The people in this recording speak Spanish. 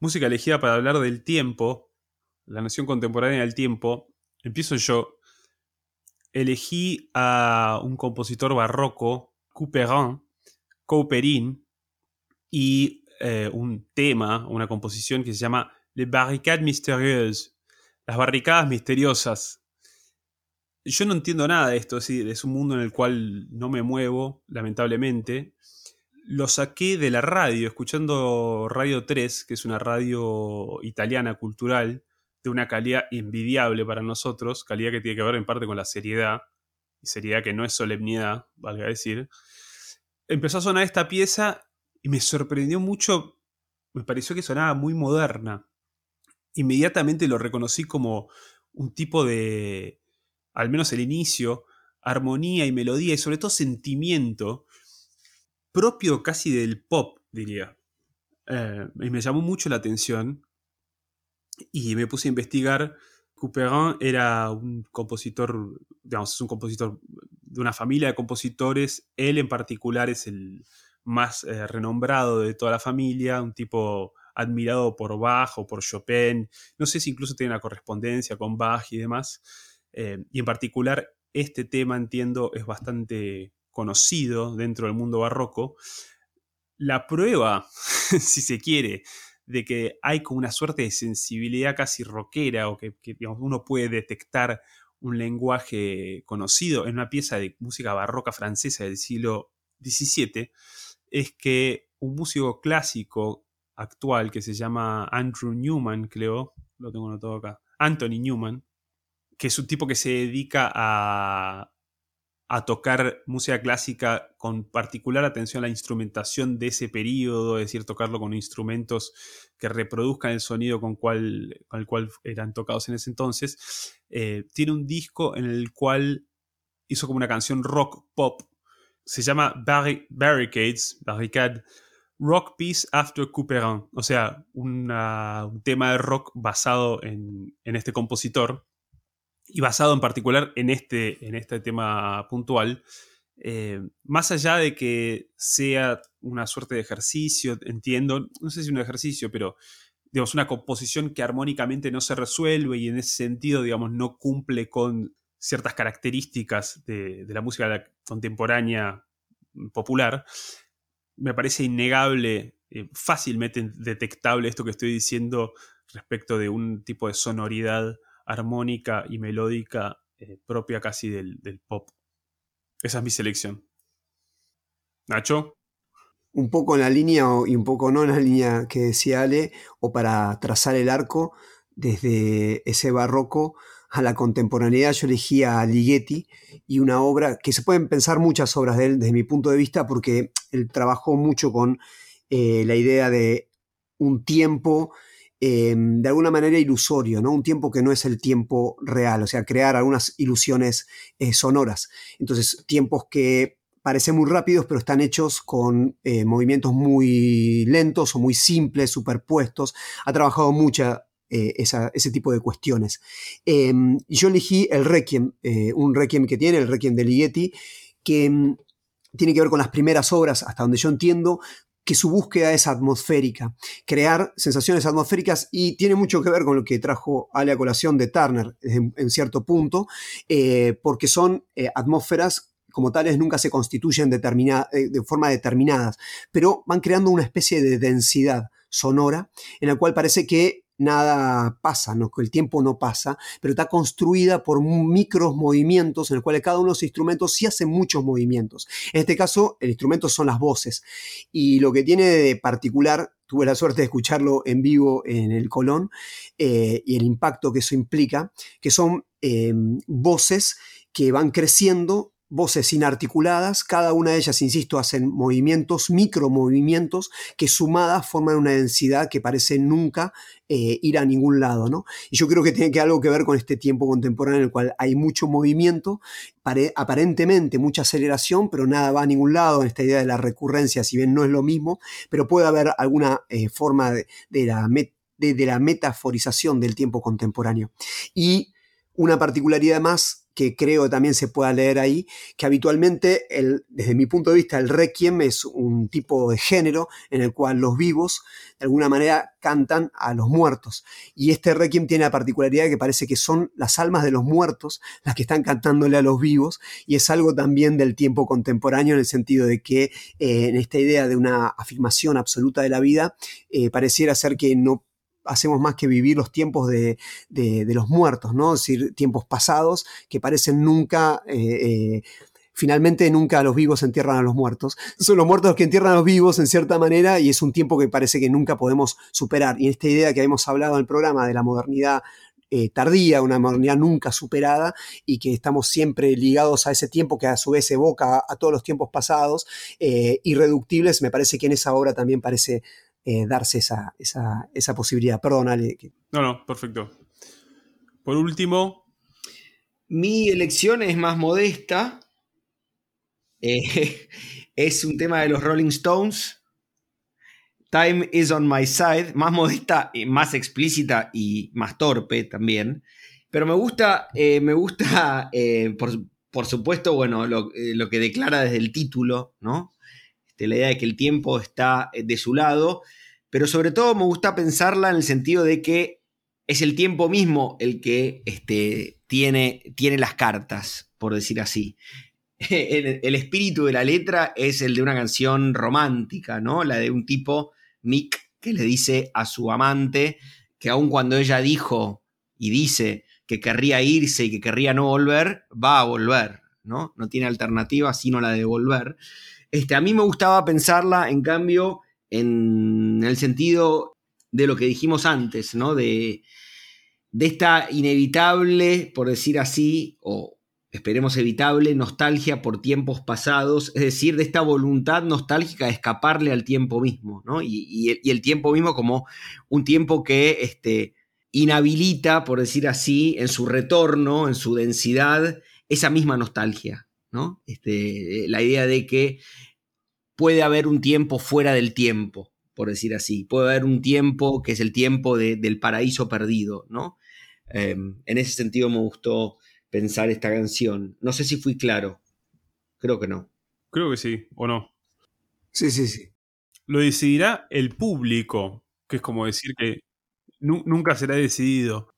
música elegida para hablar del tiempo, la noción contemporánea del tiempo, empiezo yo. Elegí a un compositor barroco, Couperin, y eh, un tema, una composición que se llama Les Barricades Mystérieuses, las barricadas misteriosas. Yo no entiendo nada de esto, es un mundo en el cual no me muevo, lamentablemente. Lo saqué de la radio, escuchando Radio 3, que es una radio italiana cultural, de una calidad envidiable para nosotros, calidad que tiene que ver en parte con la seriedad, y seriedad que no es solemnidad, valga decir. Empezó a sonar esta pieza y me sorprendió mucho, me pareció que sonaba muy moderna. Inmediatamente lo reconocí como un tipo de, al menos el inicio, armonía y melodía y sobre todo sentimiento propio casi del pop, diría. Eh, y me llamó mucho la atención y me puse a investigar. Couperin era un compositor, digamos, es un compositor de una familia de compositores. Él en particular es el, más eh, renombrado de toda la familia, un tipo admirado por Bach o por Chopin, no sé si incluso tiene una correspondencia con Bach y demás, eh, y en particular este tema entiendo es bastante conocido dentro del mundo barroco. La prueba, si se quiere, de que hay como una suerte de sensibilidad casi rockera o que, uno puede detectar un lenguaje conocido en una pieza de música barroca francesa del siglo XVII, es que un músico clásico actual que se llama Andrew Newman, creo, lo tengo anotado acá, Anthony Newman, que es un tipo que se dedica a, a tocar música clásica con particular atención a la instrumentación de ese periodo, es decir, tocarlo con instrumentos que reproduzcan el sonido con, cual, el cual eran tocados en ese entonces, eh, tiene un disco en el cual hizo como una canción rock pop. Se llama Barricades, Barricade, Rock Piece After Couperin, o sea, un tema de rock basado en, este compositor y basado en particular en este, en este tema puntual. Eh, más allá de que sea una suerte de ejercicio, entiendo, no sé si un ejercicio, pero digamos, una composición que armónicamente no se resuelve y en ese sentido, digamos, no cumple con ciertas características de, la música contemporánea popular, me parece innegable, eh, fácilmente detectable esto que estoy diciendo respecto de un tipo de sonoridad armónica y melódica eh, propia casi del, del pop. Esa es mi selección. Nacho. Un poco en la línea y un poco no en la línea que decía Ale, o para trazar el arco desde ese barroco a la contemporaneidad, yo elegí a Ligeti y una obra que se pueden pensar muchas obras de él desde mi punto de vista porque él trabajó mucho con eh, la idea de un tiempo eh, de alguna manera ilusorio, ¿no? Un tiempo que no es el tiempo real, o sea, crear algunas ilusiones eh, sonoras. Entonces, tiempos que parecen muy rápidos, pero están hechos con movimientos muy lentos o muy simples, superpuestos. Ha trabajado mucha, eh, ese tipo de cuestiones. Em, yo elegí el Requiem, eh, un Requiem que tiene, el Requiem de Ligeti, que em, tiene que ver con las primeras obras, hasta donde yo entiendo, que su búsqueda es atmosférica, crear sensaciones atmosféricas y tiene mucho que ver con lo que trajo a la colación de Turner en, cierto punto, eh, porque son atmósferas como tales nunca se constituyen de forma determinada, pero van creando una especie de densidad sonora en la cual parece que nada pasa, ¿no? el tiempo no pasa, pero está construida por micros movimientos en los cuales cada uno de los instrumentos sí hace muchos movimientos. En este caso, el instrumento son las voces. Y lo que tiene de particular, tuve la suerte de escucharlo en vivo en el Colón, eh, y el impacto que eso implica, que son eh, voces que van creciendo voces inarticuladas, cada una de ellas, insisto, hacen movimientos, micromovimientos, que sumadas forman una densidad que parece nunca eh, ir a ningún lado. ¿no? Y yo creo que tiene que algo que ver con este tiempo contemporáneo en el cual hay mucho movimiento, aparentemente mucha aceleración, pero nada va a ningún lado en esta idea de la recurrencia, si bien no es lo mismo, pero puede haber alguna eh, forma de, la de la metaforización del tiempo contemporáneo. Y una particularidad más que creo también se pueda leer ahí, que habitualmente, el, desde mi punto de vista, el requiem es un tipo de género en el cual los vivos, de alguna manera, cantan a los muertos. Y este requiem tiene la particularidad de que parece que son las almas de los muertos las que están cantándole a los vivos, y es algo también del tiempo contemporáneo en el sentido de que eh, en esta idea de una afirmación absoluta de la vida, eh, pareciera ser que no hacemos más que vivir los tiempos de, los muertos, ¿no? Es decir, tiempos pasados que parecen nunca... Eh, eh, finalmente nunca los vivos entierran a los muertos. Son los muertos los que entierran a los vivos en cierta manera y es un tiempo que parece que nunca podemos superar. Y esta idea que hemos hablado en el programa de la modernidad eh, tardía, una modernidad nunca superada y que estamos siempre ligados a ese tiempo que a su vez evoca a, todos los tiempos pasados, irreductibles, me parece que en esa obra también parece eh, darse esa, esa, posibilidad. Perdón, Ale. No, no, perfecto. Por último. Mi elección es más modesta. Eh, es un tema de los Rolling Stones. Time is on my side. Más modesta, más explícita y más torpe también. Pero me gusta, eh, me gusta por, supuesto, bueno, lo, lo, que declara desde el título, ¿no? Este, la idea de que el tiempo está eh, de su lado, pero sobre todo me gusta pensarla en el sentido de que es el tiempo mismo el que este, tiene, tiene las cartas, por decir así. El, espíritu de la letra es el de una canción romántica, ¿no? La de un tipo, Mick, que le dice a su amante que aun cuando ella dijo y dice que querría irse y que querría no volver, va a volver, ¿no? No tiene alternativa sino la de volver. Este, a mí me gustaba pensarla, en cambio, en el sentido de lo que dijimos antes, ¿no? De, de esta inevitable, por decir así, o esperemos evitable, nostalgia por tiempos pasados, es decir, de esta voluntad nostálgica de escaparle al tiempo mismo, ¿no? Y, el, tiempo mismo como un tiempo que este, inhabilita, por decir así, en su retorno, en su densidad, esa misma nostalgia, ¿no? Este, la idea de que puede haber un tiempo fuera del tiempo, por decir así. Puede haber un tiempo que es el tiempo del paraíso perdido, ¿no? Em, en ese sentido me gustó pensar esta canción. No sé si fui claro. Creo que no. Creo que sí, o no. Sí, sí, sí. Lo decidirá el público, que es como decir que nunca será decidido.